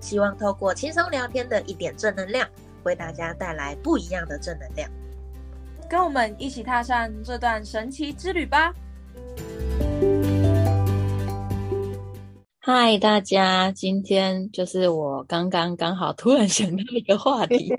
希望透过轻松聊天的一点正能量，为大家带来不一样的正能量。跟我们一起踏上这段神奇之旅吧！嗨，大家，今天就是我刚刚刚好突然想到一个话题，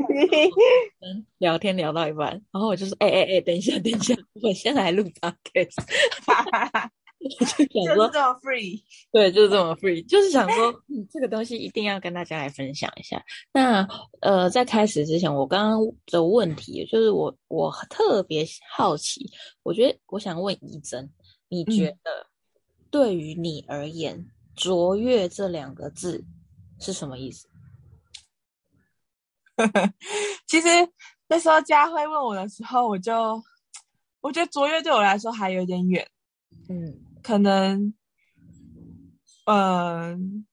聊天聊到一半，然后我就说：“哎哎哎，等一下，等一下，我先来录 podcast。” 就想说这么 free，对，就是这么 free，就是想说，嗯，这个东西一定要跟大家来分享一下。那呃，在开始之前，我刚刚的问题就是，我我特别好奇，我觉得我想问怡珍，你觉得对于你而言，“卓越”这两个字是什么意思？其实那时候佳慧问我的时候，我就我觉得“卓越”对我来说还有点远，嗯。可能，嗯，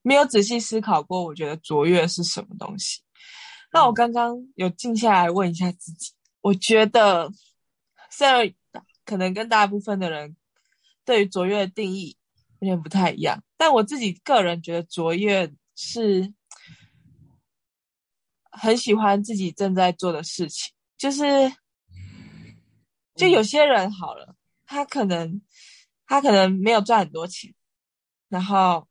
没有仔细思考过，我觉得卓越是什么东西。那我刚刚有静下来问一下自己，我觉得，虽然可能跟大部分的人对于卓越的定义有点不太一样，但我自己个人觉得卓越是很喜欢自己正在做的事情。就是，就有些人好了，他可能。他可能没有赚很多钱，然后，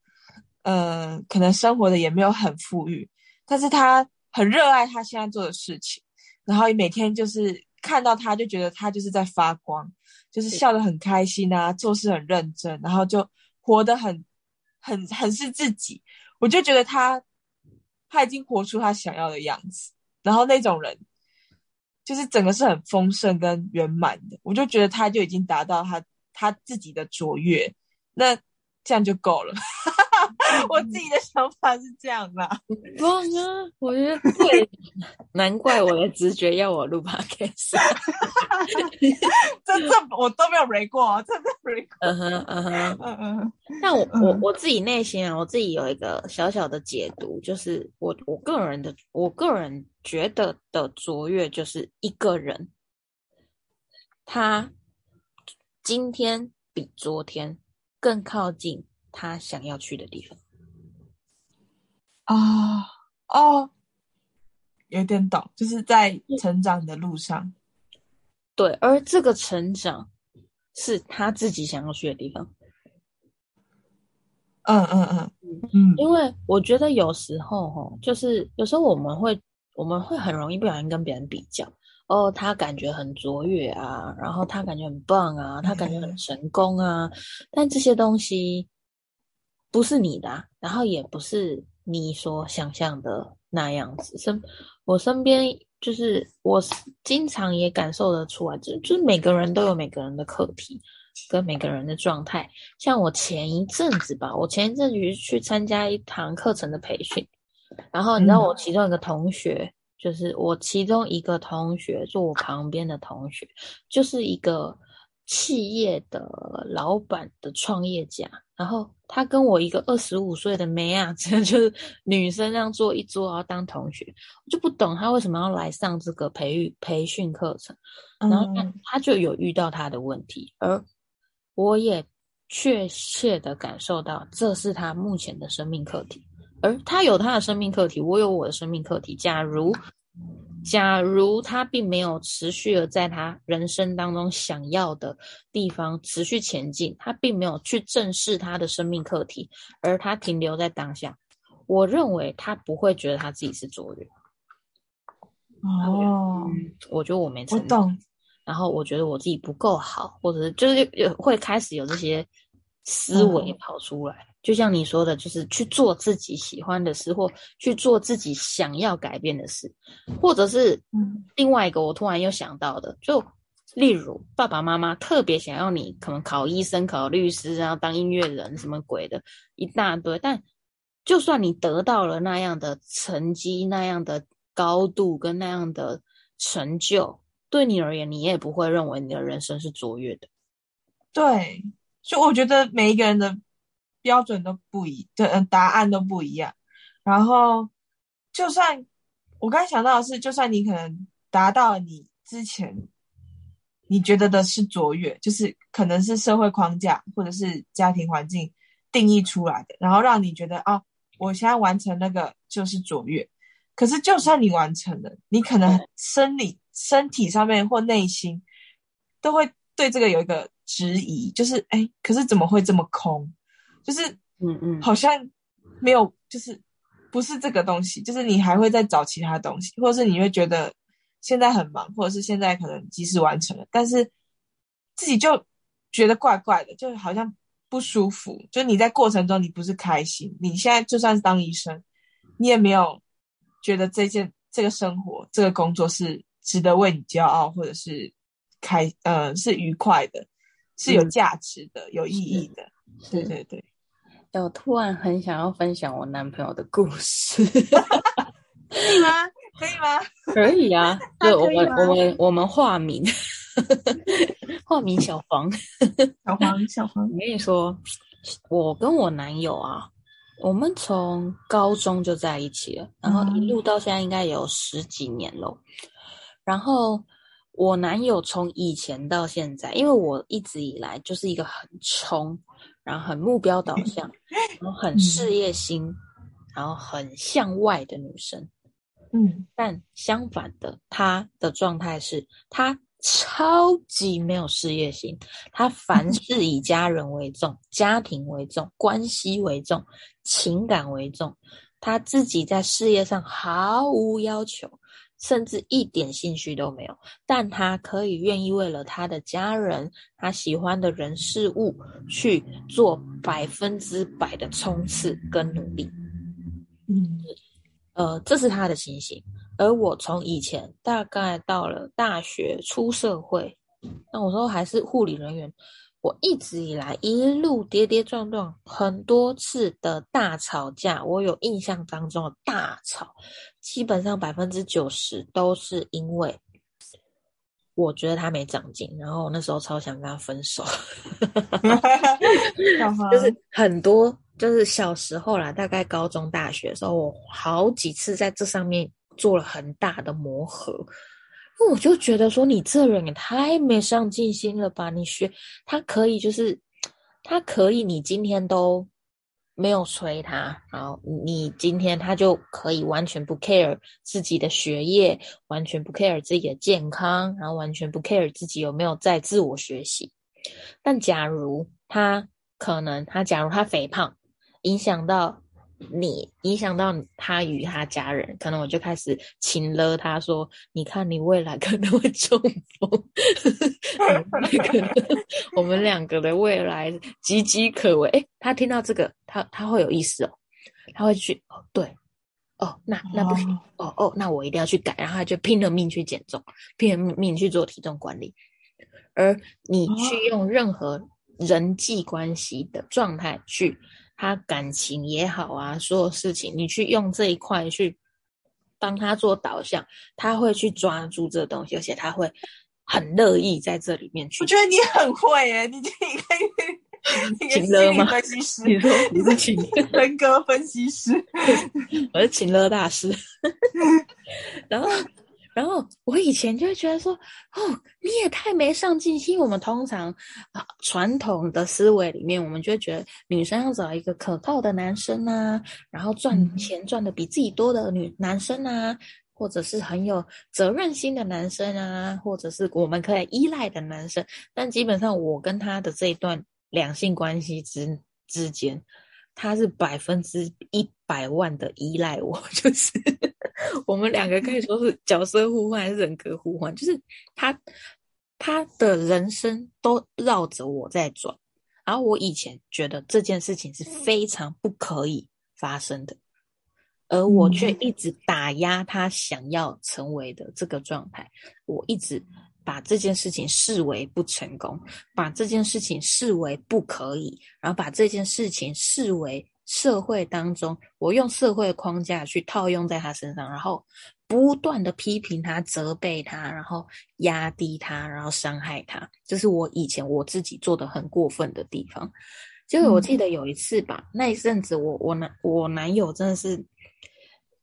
嗯，可能生活的也没有很富裕，但是他很热爱他现在做的事情，然后每天就是看到他就觉得他就是在发光，就是笑得很开心啊，做事很认真，然后就活得很很很是自己，我就觉得他他已经活出他想要的样子，然后那种人就是整个是很丰盛跟圆满的，我就觉得他就已经达到他。他自己的卓越，那这样就够了。我自己的想法是这样啦。棒啊！我觉得对，难怪我的直觉要我录 podcast。这这我都没有 read 过，真的 read 过。嗯哼嗯哼嗯嗯。但我我我自己内心啊，我自己有一个小小的解读，就是我我个人的，我个人觉得的卓越，就是一个人他。今天比昨天更靠近他想要去的地方啊哦，有点懂，就是在成长的路上。对，而这个成长是他自己想要去的地方。嗯嗯嗯嗯，因为我觉得有时候哈，就是有时候我们会我们会很容易不小心跟别人比较。哦，他感觉很卓越啊，然后他感觉很棒啊，他感觉很 成功啊，但这些东西不是你的，然后也不是你所想象的那样子。身我身边就是我经常也感受得出来，就就是每个人都有每个人的课题跟每个人的状态。像我前一阵子吧，我前一阵子去参加一堂课程的培训，然后你知道我其中一个同学。就是我其中一个同学，坐我旁边的同学，就是一个企业的老板的创业家。然后他跟我一个二十五岁的妹啊，这就是女生这样坐一桌，然后当同学，我就不懂他为什么要来上这个培育培训课程。然后他就有遇到他的问题，而我也确切的感受到，这是他目前的生命课题。而他有他的生命课题，我有我的生命课题。假如，假如他并没有持续的在他人生当中想要的地方持续前进，他并没有去正视他的生命课题，而他停留在当下，我认为他不会觉得他自己是卓越。哦，我觉得我没成长，然后我觉得我自己不够好，或者是就是有会开始有这些思维跑出来。就像你说的，就是去做自己喜欢的事，或去做自己想要改变的事，或者是另外一个我突然又想到的，就例如爸爸妈妈特别想要你可能考医生、考律师，然后当音乐人什么鬼的一大堆，但就算你得到了那样的成绩、那样的高度跟那样的成就，对你而言，你也不会认为你的人生是卓越的。对，就我觉得每一个人的标准都不一，对，答案都不一样。然后，就算我刚才想到的是，就算你可能达到你之前你觉得的是卓越，就是可能是社会框架或者是家庭环境定义出来的，然后让你觉得啊，我现在完成那个就是卓越。可是，就算你完成了，你可能生理、身体上面或内心都会对这个有一个。质疑就是哎，可是怎么会这么空？就是嗯嗯，好像没有，就是不是这个东西。就是你还会再找其他东西，或者是你会觉得现在很忙，或者是现在可能及时完成了，但是自己就觉得怪怪的，就好像不舒服。就你在过程中你不是开心，你现在就算是当医生，你也没有觉得这件这个生活这个工作是值得为你骄傲，或者是开呃是愉快的。是有价值的，有意义的，对对对。我突然很想要分享我男朋友的故事，可以吗？可以吗？可以啊，对，我们我们我们化名，化名小黄，小黄小黄。我跟你说，我跟我男友啊，我们从高中就在一起了，然后一路到现在应该有十几年了，然后。我男友从以前到现在，因为我一直以来就是一个很冲，然后很目标导向，然后很事业心，然后很向外的女生。嗯，但相反的，她的状态是她超级没有事业心，她凡 事以家人为重，家庭为重，关系为重，情感为重，她自己在事业上毫无要求。甚至一点兴趣都没有，但他可以愿意为了他的家人、他喜欢的人事物去做百分之百的冲刺跟努力。嗯，呃，这是他的情形。而我从以前大概到了大学出社会，那我说还是护理人员。我一直以来一路跌跌撞撞，很多次的大吵架，我有印象当中的大吵，基本上百分之九十都是因为我觉得他没长进，然后我那时候超想跟他分手 就是很多就是小时候啦，大概高中大学的时候，我好几次在这上面做了很大的磨合。我就觉得说，你这人也太没上进心了吧！你学他可以，就是他可以，你今天都没有催他，然后你今天他就可以完全不 care 自己的学业，完全不 care 自己的健康，然后完全不 care 自己有没有在自我学习。但假如他可能，他假如他肥胖，影响到。你影响到他与他家人，可能我就开始请了他说：“你看，你未来可能会中风，可能我们两个的未来岌岌可危。”哎，他听到这个，他他会有意思哦，他会去哦，对，哦，那那不行，哦哦，那我一定要去改，然后他就拼了命去减重，拼了命去做体重管理。而你去用任何人际关系的状态去。他感情也好啊，所有事情你去用这一块去帮他做导向，他会去抓住这东西，而且他会很乐意在这里面去。我觉得你很会诶，你可以 请乐吗？分析师，你说你是情人格分析师，我是情乐大师，然后。然后我以前就会觉得说，哦，你也太没上进心。我们通常啊传统的思维里面，我们就会觉得女生要找一个可靠的男生啊，然后赚钱赚的比自己多的女男生啊，或者是很有责任心的男生啊，或者是我们可以依赖的男生。但基本上，我跟他的这一段两性关系之之间，他是百分之一百万的依赖我，就是。我们两个可以说是角色互换，还是人格互换？就是他他的人生都绕着我在转，然后我以前觉得这件事情是非常不可以发生的，而我却一直打压他想要成为的这个状态。我一直把这件事情视为不成功，把这件事情视为不可以，然后把这件事情视为社会当中，我用社会框架去套用在他身上，然后不断的批评他、责备他，然后压低他，然后伤害他，这是我以前我自己做的很过分的地方。结果我记得有一次吧，那一阵子我我男我男友真的是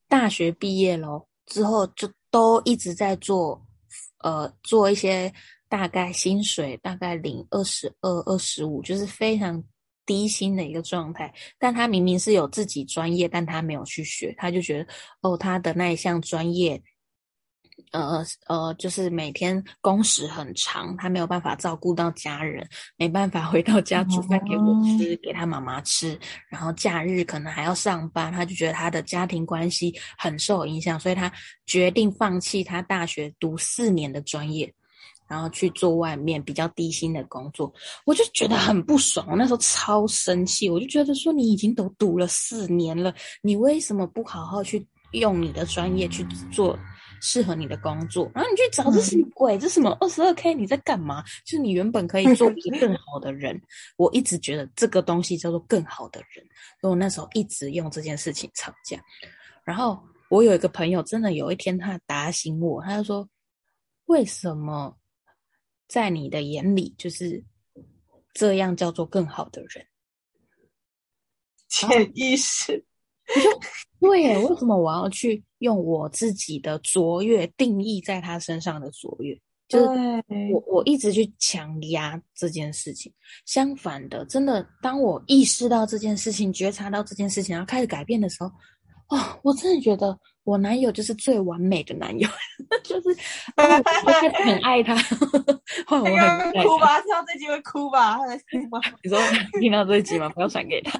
大学毕业咯之后就都一直在做，呃，做一些大概薪水大概领二十二、二十五，就是非常。低薪的一个状态，但他明明是有自己专业，但他没有去学，他就觉得哦，他的那一项专业，呃呃，就是每天工时很长，他没有办法照顾到家人，没办法 回到家煮饭给我吃，给他妈妈吃，然后假日可能还要上班，他就觉得他的家庭关系很受影响，所以他决定放弃他大学读四年的专业。然后去做外面比较低薪的工作，我就觉得很不爽。我那时候超生气，我就觉得说你已经都读了四年了，你为什么不好好去用你的专业去做适合你的工作？然后你去找这什么鬼？这什么二十二 k？你在干嘛？就是你原本可以做一个更好的人。我一直觉得这个东西叫做更好的人，所以我那时候一直用这件事情吵架。然后我有一个朋友，真的有一天他打醒我，他就说：为什么？在你的眼里，就是这样叫做更好的人。潜意识，我就对，为什么我要去用我自己的卓越定义在他身上的卓越？就是我我一直去强压这件事情。相反的，真的，当我意识到这件事情，觉察到这件事情，然后开始改变的时候，哦，我真的觉得。我男友就是最完美的男友，就是我很爱他。换我很哭吧，听到这集会哭吧？你说听到这一集吗？不要传给他。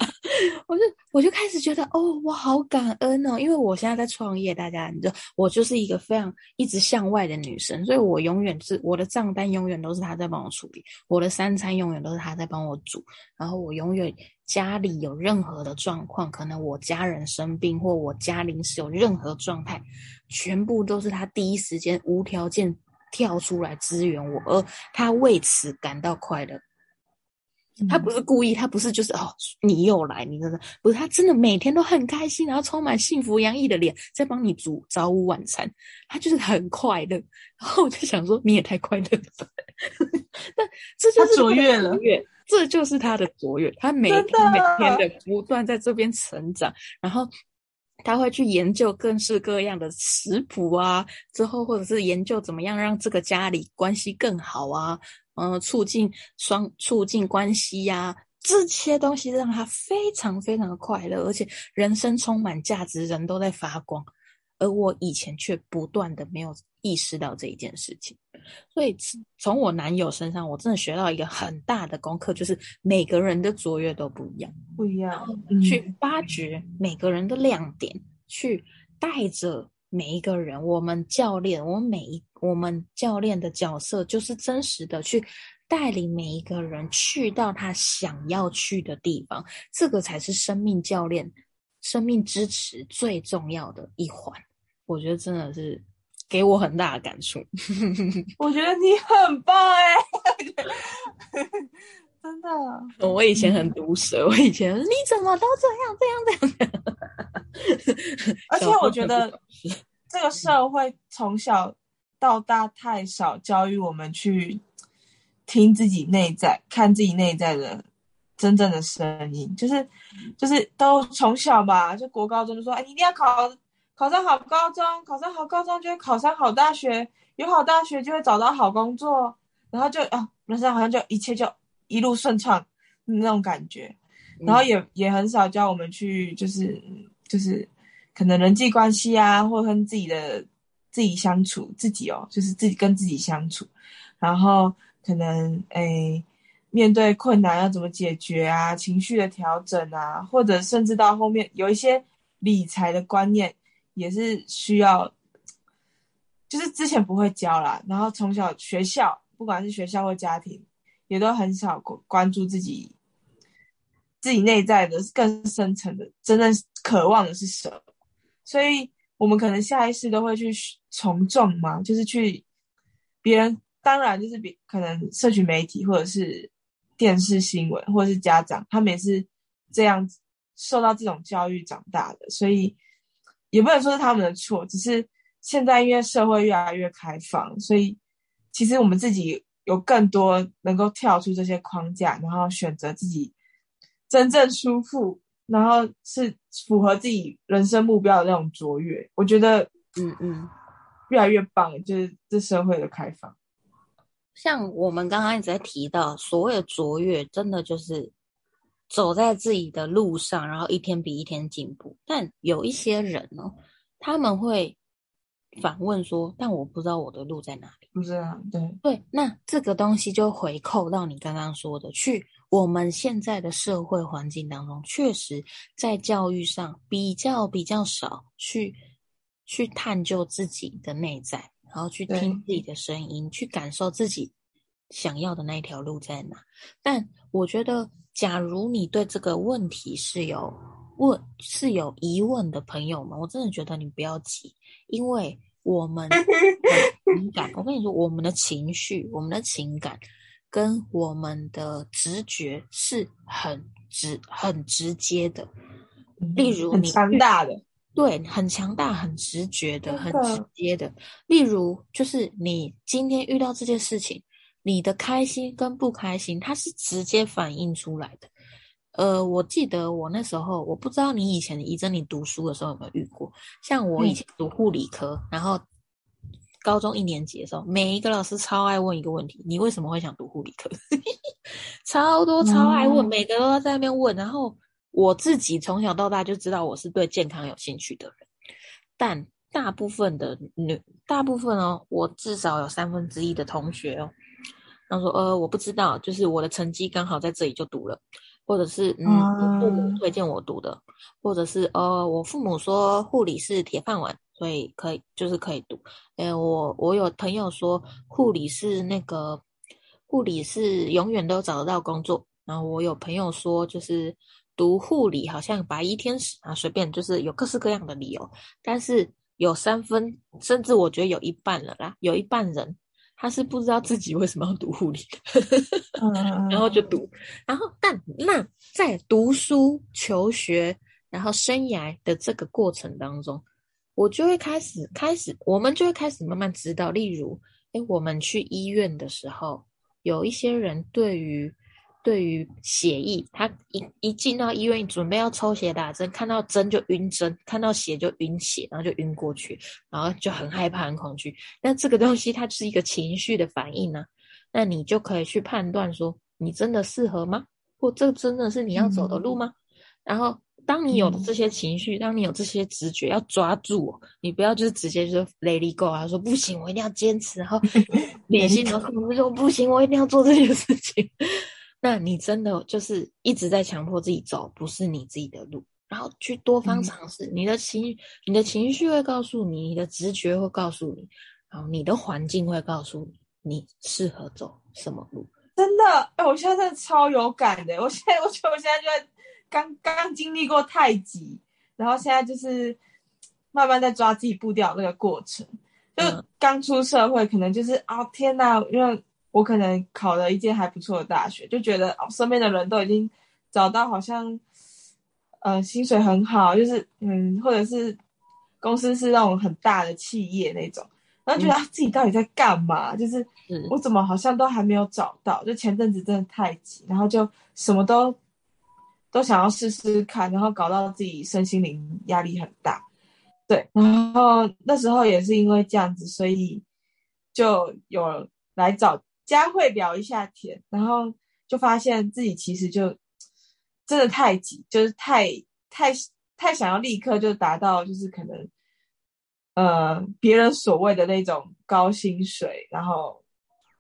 我就我就开始觉得，哦，我好感恩哦，因为我现在在创业，大家，你知道，我就是一个非常一直向外的女生，所以我永远是我的账单永远都是他在帮我处理，我的三餐永远都是他在帮我煮，然后我永远。家里有任何的状况，可能我家人生病或我家临时有任何状态，全部都是他第一时间无条件跳出来支援我，而他为此感到快乐。他不是故意，他不是就是哦，你又来，你真的不是，他真的每天都很开心，然后充满幸福洋溢的脸在帮你煮早午晚餐，他就是很快乐。然后我就想说，你也太快乐了，但这就是卓越了。这就是他的卓越，他每天每天的不断在这边成长，然后他会去研究各式各样的食谱啊，之后或者是研究怎么样让这个家里关系更好啊，嗯，促进双促进关系呀，这些东西让他非常非常的快乐，而且人生充满价值，人都在发光，而我以前却不断的没有意识到这一件事情。所以从我男友身上，我真的学到一个很大的功课，就是每个人的卓越都不一样，不一样。去发掘每个人的亮点，去带着每一个人。我们教练，我们每一我们教练的角色，就是真实的去带领每一个人去到他想要去的地方。这个才是生命教练、生命支持最重要的一环。我觉得真的是。给我很大的感触，我觉得你很棒哎，真的。我以前很毒舌，我以前你怎么都这样这样这样。而且我觉得这个社会从小到大太少教育我们去听自己内在、看自己内在的真正的声音，就是就是都从小吧，就国高中就说，哎，你一定要考。考上好高中，考上好高中就会考上好大学，有好大学就会找到好工作，然后就啊，人生好像就一切就一路顺畅那种感觉，然后也也很少教我们去就是就是可能人际关系啊，或跟自己的自己相处，自己哦，就是自己跟自己相处，然后可能诶面对困难要怎么解决啊，情绪的调整啊，或者甚至到后面有一些理财的观念。也是需要，就是之前不会教啦，然后从小学校，不管是学校或家庭，也都很少关关注自己，自己内在的更深层的真正渴望的是什么，所以我们可能下意识都会去从众嘛，就是去别人，当然就是别可能社群媒体或者是电视新闻或者是家长，他们也是这样子受到这种教育长大的，所以也不能说是他们的错，只是现在因为社会越来越开放，所以其实我们自己有更多能够跳出这些框架，然后选择自己真正舒服，然后是符合自己人生目标的那种卓越。我觉得，嗯嗯，越来越棒，就是这社会的开放。像我们刚刚一直在提到，所谓的卓越，真的就是走在自己的路上，然后一天比一天进步。但有一些人呢，他们会反问说：“但我不知道我的路在哪里。”不知道，对对，那这个东西就回扣到你刚刚说的，去我们现在的社会环境当中，确实在教育上比较比较少去去探究自己的内在。然后去听自己的声音，去感受自己想要的那一条路在哪。但我觉得，假如你对这个问题是有问、是有疑问的朋友们，我真的觉得你不要急，因为我们 的情感，我跟你说，我们的情绪、我们的情感跟我们的直觉是很直、很直接的。例如，你强大的。对，很强大、很直觉的、很直接的。例如，就是你今天遇到这件事情，你的开心跟不开心，它是直接反映出来的。呃，我记得我那时候，我不知道你以前怡珍你读书的时候有没有遇过。像我以前读护理科，然后高中一年级的时候，每一个老师超爱问一个问题：你为什么会想读护理科？超多超爱问，每个都在那边问，然后。我自己从小到大就知道我是对健康有兴趣的人，但大部分的女，大部分哦，我至少有三分之一的同学哦，他说呃我不知道，就是我的成绩刚好在这里就读了，或者是嗯父母推荐我读的，或者是呃我父母说护理是铁饭碗，所以可以就是可以读。哎，我我有朋友说护理是那个护理是永远都找得到工作，然后我有朋友说就是。读护理好像白衣天使啊，随便就是有各式各样的理由，但是有三分，甚至我觉得有一半了啦，有一半人他是不知道自己为什么要读护理的，然后就读，然后但那在读书求学然后生涯的这个过程当中，我就会开始开始，我们就会开始慢慢知道，例如，哎，我们去医院的时候，有一些人对于。对于血液，他一一进到医院，准备要抽血打针，看到针就晕针，看到血就晕血，然后就晕过去，然后就很害怕、很恐惧。那这个东西它是一个情绪的反应呢，那你就可以去判断说，你真的适合吗？或这真的是你要走的路吗？然后，当你有这些情绪，当你有这些直觉，要抓住，你不要就是直接就 let it go 啊，说不行，我一定要坚持，然后 理性的控制说不行，我一定要做这件事情。那你真的就是一直在强迫自己走，不是你自己的路，然后去多方尝试。你的情，你的情绪会告诉你，你的直觉会告诉你，然后你的环境会告诉你，你适合走什么路。真的，哎，我现在真的超有感的。我现在，我觉得我现在就在刚刚经历过太极，然后现在就是慢慢在抓自己步调那个过程。就刚出社会，可能就是啊，天哪，因为。我可能考了一间还不错的大学，就觉得哦，身边的人都已经找到好像，呃，薪水很好，就是嗯，或者是公司是那种很大的企业那种，然后觉得自己到底在干嘛？就是我怎么好像都还没有找到？就前阵子真的太急，然后就什么都都想要试试看，然后搞到自己身心灵压力很大。对，然后那时候也是因为这样子，所以就有来找。佳慧聊一下天，然后就发现自己其实就真的太急，就是太太太想要立刻就达到，就是可能呃别人所谓的那种高薪水，然后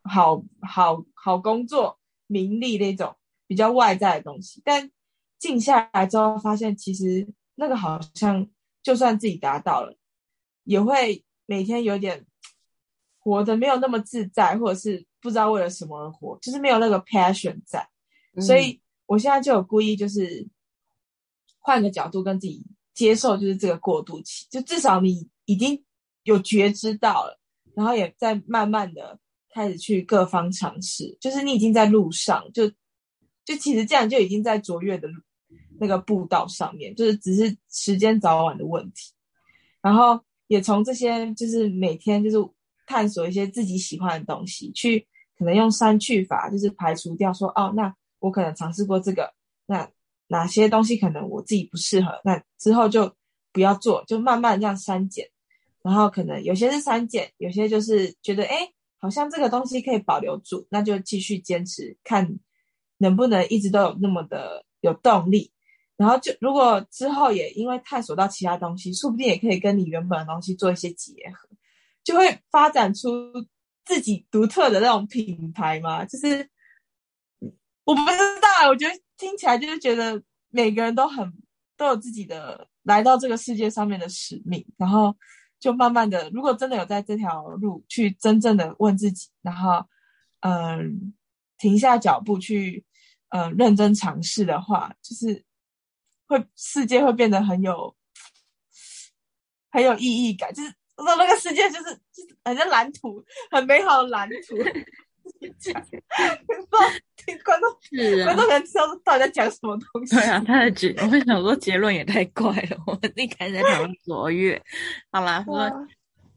好好好工作、名利那种比较外在的东西。但静下来之后，发现其实那个好像就算自己达到了，也会每天有点活得没有那么自在，或者是。不知道为了什么而活，就是没有那个 passion 在，所以我现在就有故意就是换个角度跟自己接受，就是这个过渡期，就至少你已经有觉知到了，然后也在慢慢的开始去各方尝试，就是你已经在路上，就就其实这样就已经在卓越的那个步道上面，就是只是时间早晚的问题。然后也从这些就是每天就是探索一些自己喜欢的东西，去可能用删去法，就是排除掉说哦，那我可能尝试过这个，那哪些东西可能我自己不适合，那之后就不要做，就慢慢这样删减。然后可能有些是删减，有些就是觉得哎，好像这个东西可以保留住，那就继续坚持，看能不能一直都有那么的有动力。然后就如果之后也因为探索到其他东西，说不定也可以跟你原本的东西做一些结合，就会发展出自己独特的那种品牌嘛。就是我不知道，我觉得听起来就是觉得每个人都很都有自己的来到这个世界上面的使命，然后。就慢慢的，如果真的有在这条路去真正的问自己，然后，嗯，停下脚步去，嗯，认真尝试的话，就是会世界会变得很有很有意义感，就是说那个世界就是就是很像蓝图，很美好的蓝图。听观众是观众可能知道到底在讲什么东西。对啊，他的结，我会想说结论也太怪了。我们一开始在讨论卓越，好啦，说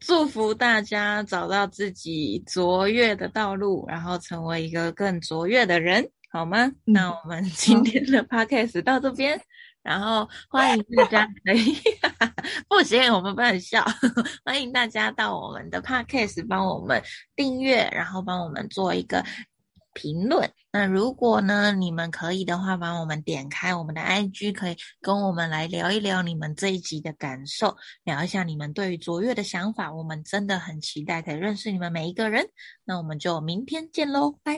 祝福大家找到自己卓越的道路，然后成为一个更卓越的人，好吗？那我们今天的 podcast 到这边。然后欢迎大家，不行，我们不能笑。欢迎大家到我们的 podcast 帮我们订阅，然后帮我们做一个评论。那如果呢，你们可以的话，帮我们点开我们的 IG，可以跟我们来聊一聊你们这一集的感受，聊一下你们对于卓越的想法。我们真的很期待可以认识你们每一个人。那我们就明天见喽，拜。